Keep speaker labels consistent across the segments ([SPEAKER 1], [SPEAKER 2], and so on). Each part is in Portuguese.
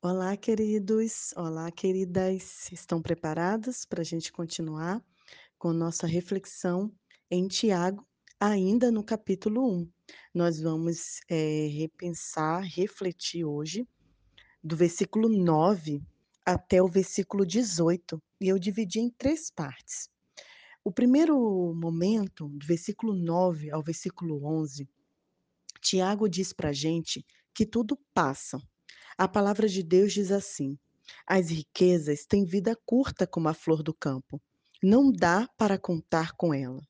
[SPEAKER 1] Olá, queridos. Olá, queridas. Estão preparados para a gente continuar com nossa reflexão em Tiago, ainda no capítulo 1. Nós vamos, eh, repensar, refletir hoje, do versículo 9 até o versículo 18, e eu dividi em 3 partes. O primeiro momento, do versículo 9 ao versículo 11, Tiago diz para a gente que tudo passa. A palavra de Deus diz assim: "As riquezas têm vida curta como a flor do campo, não dá para contar com ela.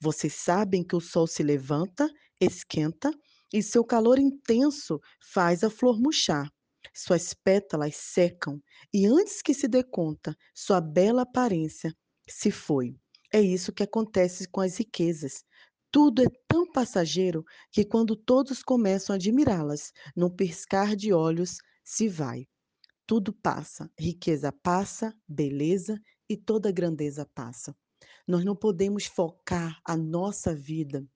[SPEAKER 1] Vocês sabem que o sol se levanta, esquenta e seu calor intenso faz a flor murchar. Suas pétalas secam e antes que se dê conta, sua bela aparência se foi. É isso que acontece com as riquezas. Tudo é tão passageiro que quando todos começam a admirá-las, num piscar de olhos se vai. Tudo passa, riqueza passa, beleza e toda grandeza passa. Nós não podemos focar a nossa vida,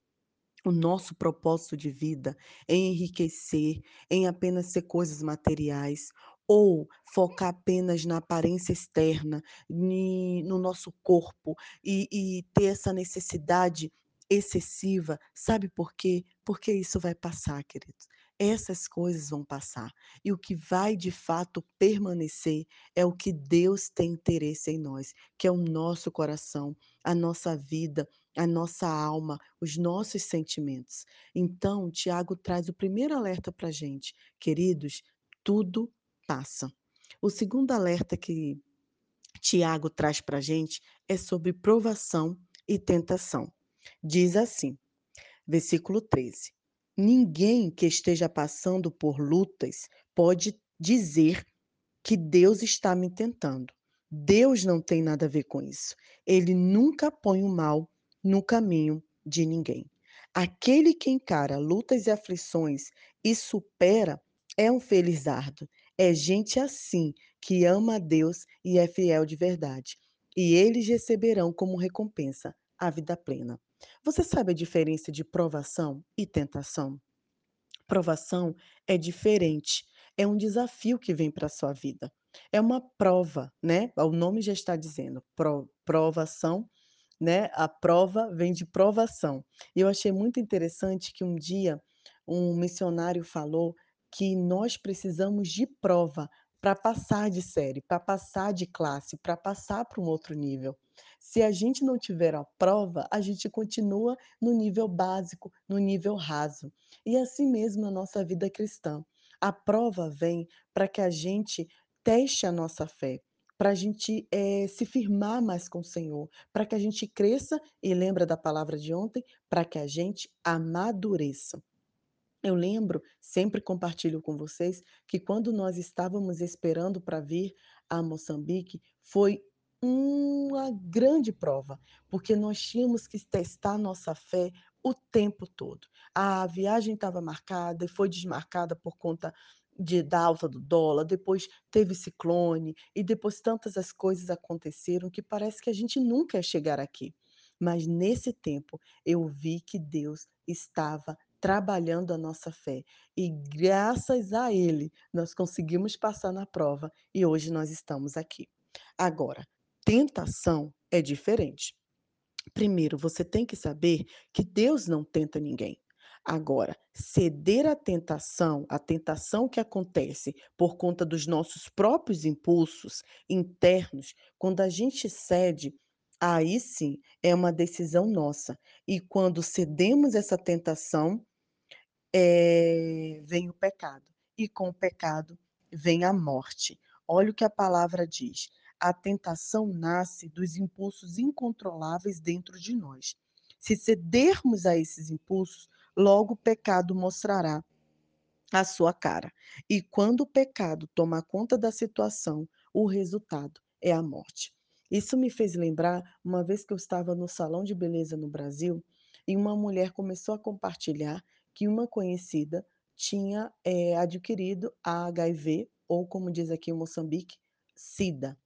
[SPEAKER 1] o nosso propósito de vida em enriquecer, em apenas ser coisas materiais, ou focar apenas na aparência externa, no nosso corpo e e ter essa necessidade excessiva. Sabe por quê? Porque isso vai passar, queridos. Essas coisas vão passar. E o que vai de fato permanecer é o que Deus tem interesse em nós, que é o nosso coração, a nossa vida, a nossa alma, os nossos sentimentos. Então, Tiago traz o primeiro alerta para a gente: "Queridos, tudo passa". O segundo alerta que Tiago traz para a gente é sobre provação e tentação. Diz assim, versículo 13: "Ninguém que esteja passando por lutas pode dizer que Deus está me tentando. Deus não tem nada a ver com isso. Ele nunca põe o mal no caminho de ninguém. Aquele que encara lutas e aflições e supera é um felizardo. É gente assim que ama a Deus e é fiel de verdade. E eles receberão como recompensa a vida plena. Você sabe a diferença de provação e tentação? Provação é diferente, é um desafio que vem para a sua vida. É uma prova, né, o nome já está dizendo, pro provação, né, a prova vem de provação. E eu achei muito interessante que um dia um missionário falou que nós precisamos de prova para passar de série, para passar de classe, para passar para um outro nível. Se a gente não tiver a prova, a gente continua no nível básico, no nível raso. E assim mesmo na nossa vida cristã. A prova vem para que a gente teste a nossa fé, para a gente, eh, se firmar mais com o Senhor, para que a gente cresça e lembra da palavra de ontem? Para que a gente amadureça. Eu lembro, sempre compartilho com vocês, que quando nós estávamos esperando para vir a Moçambique, foi uma grande prova, porque nós tínhamos que testar nossa fé o tempo todo. A viagem estava marcada e foi desmarcada por conta de da alta do dólar, depois teve ciclone e depois tantas as coisas aconteceram que parece que a gente nunca ia chegar aqui. Mas nesse tempo eu vi que Deus estava trabalhando a nossa fé e graças a Ele nós conseguimos passar na prova e hoje nós estamos aqui. Agora, tentação é diferente. Primeiro, você tem que saber que Deus não tenta ninguém. Agora, ceder à tentação, a tentação que acontece por conta dos nossos próprios impulsos internos, quando a gente cede, aí sim é uma decisão nossa. E quando cedemos essa tentação, eh, vem o pecado, e com o pecado vem a morte. Olha o que a palavra diz: "A tentação nasce dos impulsos incontroláveis dentro de nós. Se cedermos a esses impulsos, logo o pecado mostrará a sua cara. E quando o pecado toma conta da situação, o resultado é a morte". Isso me fez lembrar uma vez que eu estava no salão de beleza no Brasil, e uma mulher começou a compartilhar que uma conhecida tinha, eh, adquirido HIV, ou como diz aqui em Moçambique, SIDA.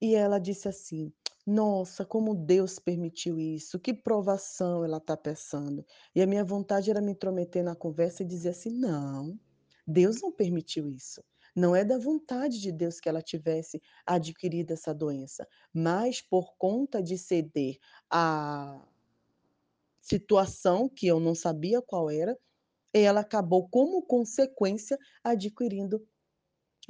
[SPEAKER 1] E ela disse assim: "Nossa, como Deus permitiu isso, que provação ela está passando". E a minha vontade era me intrometer na conversa e dizer assim: "Não, Deus não permitiu isso. não é da vontade de Deus que ela tivesse adquirido essa doença, mas por conta de ceder à situação que eu não sabia qual era, ela acabou, como consequência, adquirindo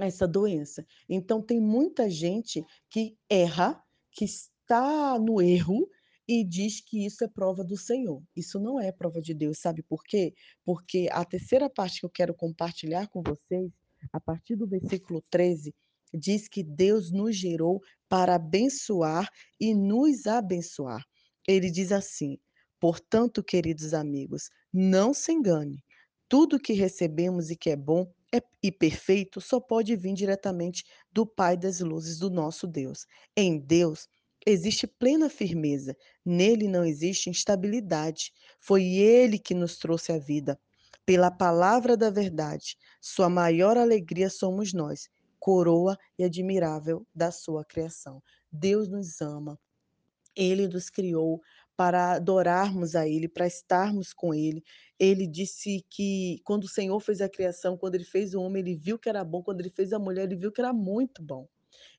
[SPEAKER 1] essa doença. Então tem muita gente que erra, que está no erro e diz que isso é prova do Senhor. Isso não é prova de Deus, sabe por quê? Porque a terceira parte que eu quero compartilhar com vocês, a partir do versículo 13, diz que Deus nos gerou para abençoar e nos abençoar. Ele diz assim: Portanto, queridos amigos, não se engane. Tudo que recebemos e que é bom e perfeito só pode vir diretamente do Pai das luzes, do nosso Deus. Em Deus existe plena firmeza, nele não existe instabilidade. Foi ele que nos trouxe a vida. Pela palavra da verdade, sua maior alegria somos nós, coroa e admirável da sua criação. Deus nos ama, ele nos criou para adorarmos a Ele, para estarmos com Ele. Ele disse que quando o Senhor fez a criação, quando Ele fez o homem, Ele viu que era bom, quando Ele fez a mulher, Ele viu que era muito bom.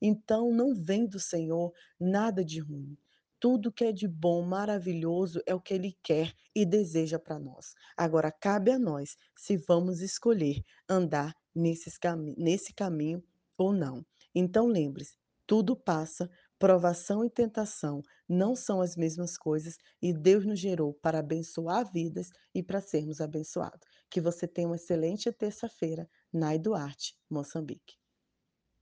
[SPEAKER 1] Então, não vem do Senhor nada de ruim. Tudo que é de bom, maravilhoso, é o que Ele quer e deseja para nós. Agora, cabe a nós se vamos escolher andar nesses nesse caminho ou não. Então, lembre-se: tudo passa, provação e tentação não são as mesmas coisas e Deus nos gerou para abençoar vidas e para sermos abençoados. Que você tenha uma excelente terça-feira. Nai Duarte, Moçambique.